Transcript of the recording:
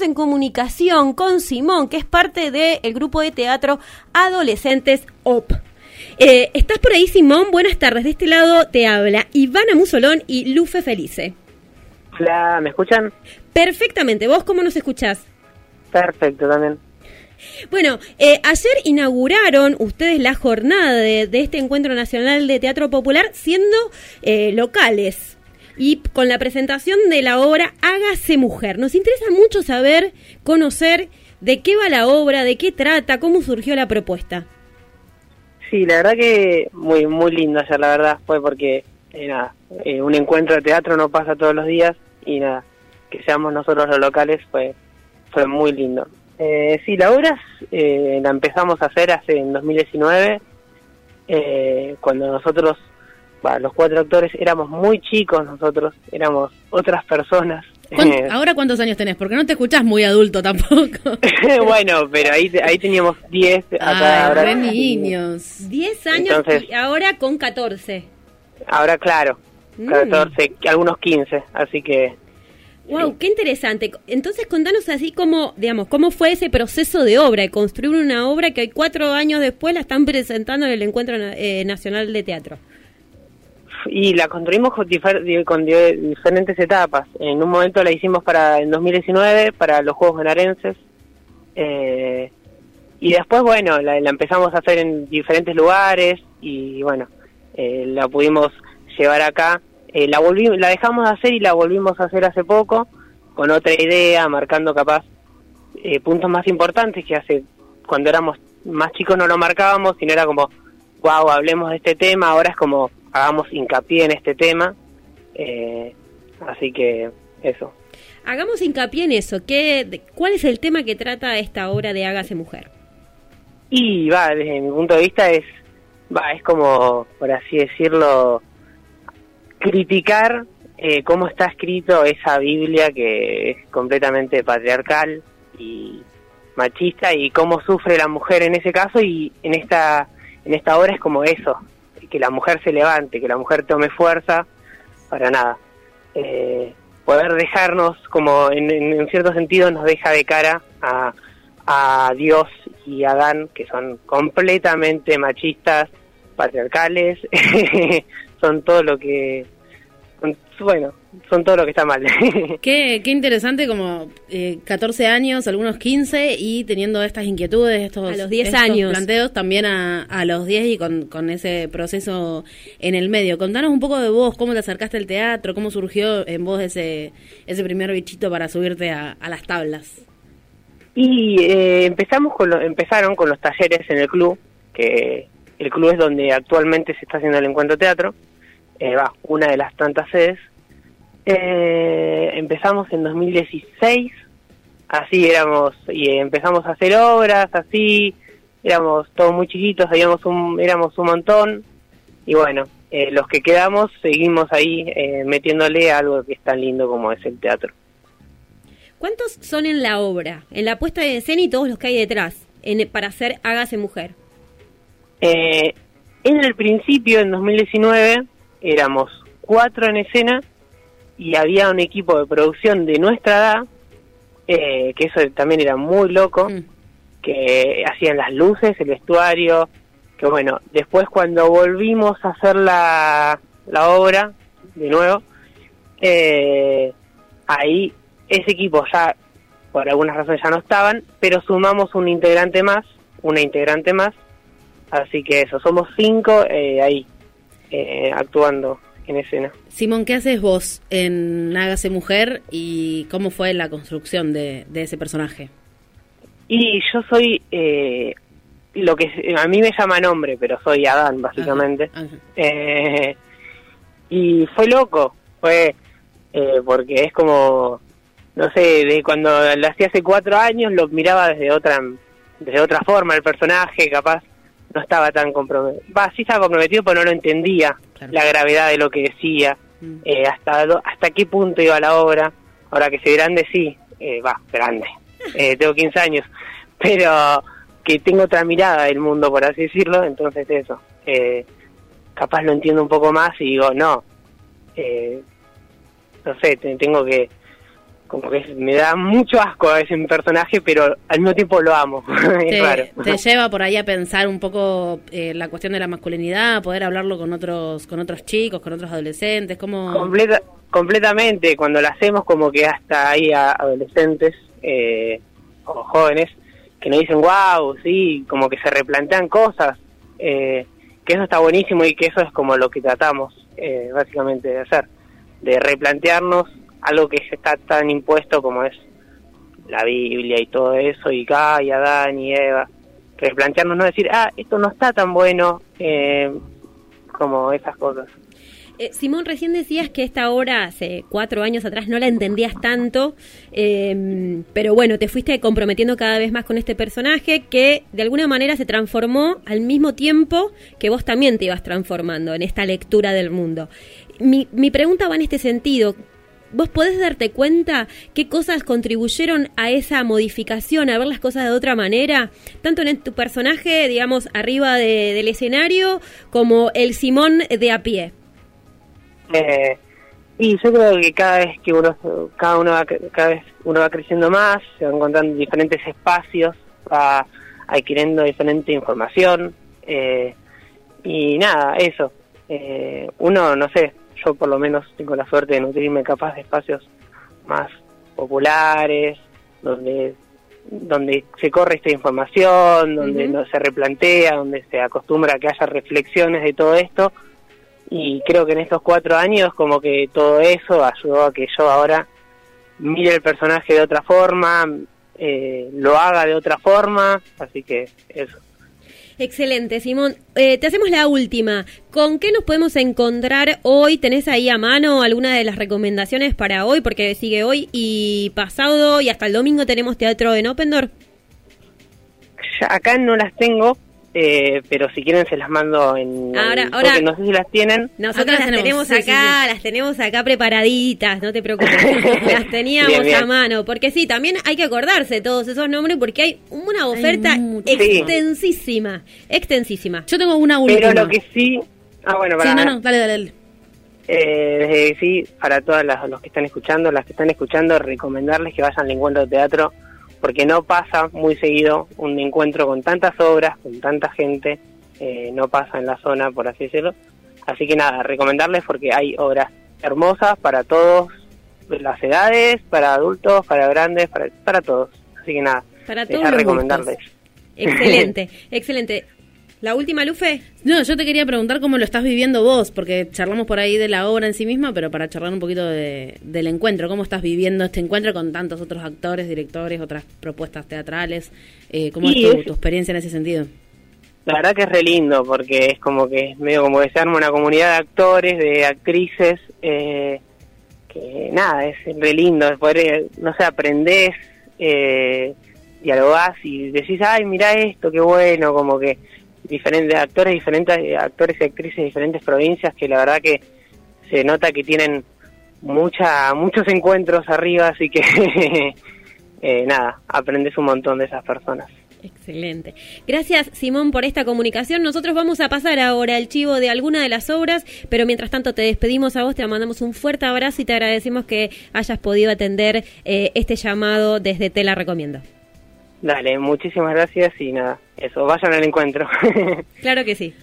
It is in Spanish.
estamos en comunicación con Simón, que es parte del grupo de teatro Adolescentes OP. Eh, ¿Estás por ahí, Simón? Buenas tardes. De este lado te habla Ivana Musolón y Lufe Felice. Hola, ¿me escuchan? Perfectamente. ¿Vos cómo nos escuchás? Perfecto, también. Bueno, eh, ayer inauguraron ustedes la jornada de, este Encuentro Nacional de Teatro Popular siendo eh, locales y con la presentación de la obra Hágase Mujer. Nos interesa mucho saber, conocer de qué va la obra, de qué trata, cómo surgió la propuesta. Sí, la verdad que muy muy lindo ayer, la verdad, fue porque era eh, un encuentro de teatro no pasa todos los días y nada, que seamos nosotros los locales fue fue muy lindo. Eh, sí, la obra eh, la empezamos a hacer hace en 2019, eh, cuando nosotros, los cuatro actores, éramos muy chicos nosotros, éramos otras personas. ¿Ahora cuántos años tenés? Porque no te escuchás muy adulto tampoco. bueno, pero ahí, ahí teníamos 10. ahora niños. 10 años y ahora con 14. Ahora, claro, 14, mm. algunos 15, así que Wow, qué interesante. Entonces, contanos así como, digamos, cómo fue ese proceso de obra, de construir una obra que cuatro años después la están presentando en el Encuentro eh, Nacional de Teatro. Y la construimos con, diferentes etapas. En un momento la hicimos para en 2019 para los Juegos Genarenses. Eh, y después, bueno, la, empezamos a hacer en diferentes lugares y, bueno, eh, la pudimos llevar acá eh, la, la dejamos de hacer y la volvimos a hacer hace poco, con otra idea, marcando capaz eh, puntos más importantes que hace cuando éramos más chicos no lo marcábamos, sino era como, wow, hablemos de este tema, ahora es como, hagamos hincapié en este tema. Eh, así que eso. Hagamos hincapié en eso. ¿Qué, ¿Cuál es el tema que trata esta obra de Hágase Mujer? Y va, desde mi punto de vista es, va, es como, por así decirlo, criticar eh, cómo está escrito esa Biblia que es completamente patriarcal y machista y cómo sufre la mujer en ese caso y en esta en esta obra es como eso que la mujer se levante que la mujer tome fuerza para nada. Eh, poder dejarnos como en, en, cierto sentido nos deja de cara a, a Dios y a Adán que son completamente machistas patriarcales son todo lo que bueno, son todo lo que está mal. qué, qué interesante como eh, 14 años, algunos 15 y teniendo estas inquietudes, estos, a los 10 años. planteos también a, a los 10 y con, con, ese proceso en el medio. Contanos un poco de vos, cómo te acercaste al teatro, cómo surgió en vos ese, ese primer bichito para subirte a, a las tablas. Y eh, empezamos con lo, empezaron con los talleres en el club, que el club es donde actualmente se está haciendo el encuentro teatro eh, va, una de las tantas sedes. Eh, empezamos en 2016, así éramos, y empezamos a hacer obras, así, éramos todos muy chiquitos, habíamos un, éramos un montón, y bueno, eh, los que quedamos seguimos ahí metiéndole algo que es tan lindo como es el teatro. ¿Cuántos son en la obra, en la puesta de escena y todos los que hay detrás, en, para hacer Hágase Mujer? en el principio, en 2019, éramos cuatro en escena y había un equipo de producción de nuestra edad, eh, que eso también era muy loco, mm. que hacían las luces, el vestuario, que bueno, después cuando volvimos a hacer la, la obra, de nuevo, eh, ahí ese equipo ya, por algunas razones ya no estaban, pero sumamos un integrante más, una integrante más, así que eso, somos cinco eh, ahí, eh, actuando en escena. Simón, ¿qué haces vos en Hágase Mujer y cómo fue la construcción de, ese personaje? Y yo soy eh, lo que a mí me llama nombre, pero soy Adán, básicamente. Eh, y fue loco, fue porque es como, no sé, de cuando lo hacía hace cuatro años lo miraba desde otra, desde otra forma el personaje, capaz no estaba tan comprometido. Va, sí estaba comprometido, pero no lo entendía la gravedad de lo que decía, mm. eh, hasta, hasta qué punto iba la obra. Ahora que soy grande, sí, eh, va, grande. Eh, tengo 15 años, pero que tengo otra mirada del mundo, por así decirlo, entonces eso. capaz lo entiendo un poco más y digo, no, no sé, tengo que como que me da mucho asco a ese personaje, pero al mismo tiempo lo amo. te, te lleva por ahí a pensar un poco eh, la cuestión de la masculinidad, poder hablarlo con otros con otros chicos, con otros adolescentes, como Completa, completamente, cuando lo hacemos como que hasta hay adolescentes eh, o jóvenes que nos dicen, wow, sí, como que se replantean cosas, eh, que eso está buenísimo y que eso es como lo que tratamos eh, básicamente de hacer, de replantearnos algo que está tan impuesto como es la Biblia y todo eso, y Gaia, Adán y Eva, replantearnos, no decir, ah, esto no está tan bueno, eh, como esas cosas. Eh, Simón, recién decías que esta obra hace cuatro años atrás no la entendías tanto, eh, pero bueno, te fuiste comprometiendo cada vez más con este personaje que de alguna manera se transformó al mismo tiempo que vos también te ibas transformando en esta lectura del mundo. Mi, mi pregunta va en este sentido. ¿Vos podés darte cuenta qué cosas contribuyeron a esa modificación, a ver las cosas de otra manera? Tanto en tu personaje, digamos, arriba de, del escenario, como el Simón de a pie. Eh, y yo creo que cada vez que uno, cada uno va, cada vez uno va creciendo más, se van encontrando diferentes espacios, va adquiriendo diferente información, eh, y nada, eso. Eh, uno, no sé, yo por lo menos tengo la suerte de nutrirme capaz de espacios más populares, donde donde se corre esta información, donde no se replantea, donde se acostumbra a que haya reflexiones de todo esto. Y creo que en estos cuatro años como que todo eso ayudó a que yo ahora mire el personaje de otra forma, eh, lo haga de otra forma, así que eso. Excelente, Simón. Eh, te hacemos la última. ¿Con qué nos podemos encontrar hoy? ¿Tenés ahí a mano alguna de las recomendaciones para hoy? Porque sigue hoy y pasado y hasta el domingo tenemos teatro en Open Door. Ya acá no las tengo, eh, pero si quieren se las mando en ahora, el- ahora porque no sé si las tienen nosotros Acá las las tenemos, sí, acá, las tenemos acá preparaditas, no te preocupes. las teníamos Bien, bien. a mano, porque sí, también hay que acordarse todos esos nombres porque hay una oferta muchísimo. extensísima, extensísima. Yo tengo una última. pero lo que sí ah bueno Sí, para no, no, dale, dale. dale. Eh, sí, para todos los que están escuchando, las que están escuchando, recomendarles que vayan al encuentro de teatro, porque no pasa muy seguido un encuentro con tantas obras, con tanta gente, eh, no pasa en la zona, por así decirlo. Así que nada, recomendarles porque hay obras hermosas para todos las edades, para adultos, para grandes, para, para todos. Así que nada, Para eh, todos a recomendarles. Excelente, excelente. La última, Lufe. No, yo te quería preguntar cómo lo estás viviendo vos, porque charlamos por ahí de la obra en sí misma, pero para charlar un poquito de- del encuentro, ¿cómo estás viviendo este encuentro con tantos otros actores, directores, otras propuestas teatrales? Eh, ¿Cómo Y es tu, es- tu experiencia en ese sentido? La verdad que es re lindo porque es como que es medio como que se arma una comunidad de actores, de actrices, eh, que nada, es re lindo, poder, eh, no sé, aprendés, eh, dialogás y decís, ay, mira esto, qué bueno, como que diferentes actores, diferentes eh, actores y actrices de diferentes provincias que la verdad que se nota que tienen mucha muchos encuentros arriba, así que eh, nada, aprendes un montón de esas personas. Excelente. Gracias, Simón, por esta comunicación. Nosotros vamos a pasar ahora el chivo de alguna de las obras, pero mientras tanto te despedimos a vos, te mandamos un fuerte abrazo y te agradecemos que hayas podido atender eh, este llamado desde Te la Recomiendo. Dale, muchísimas gracias y nada, eso, vayan al encuentro. Claro que sí.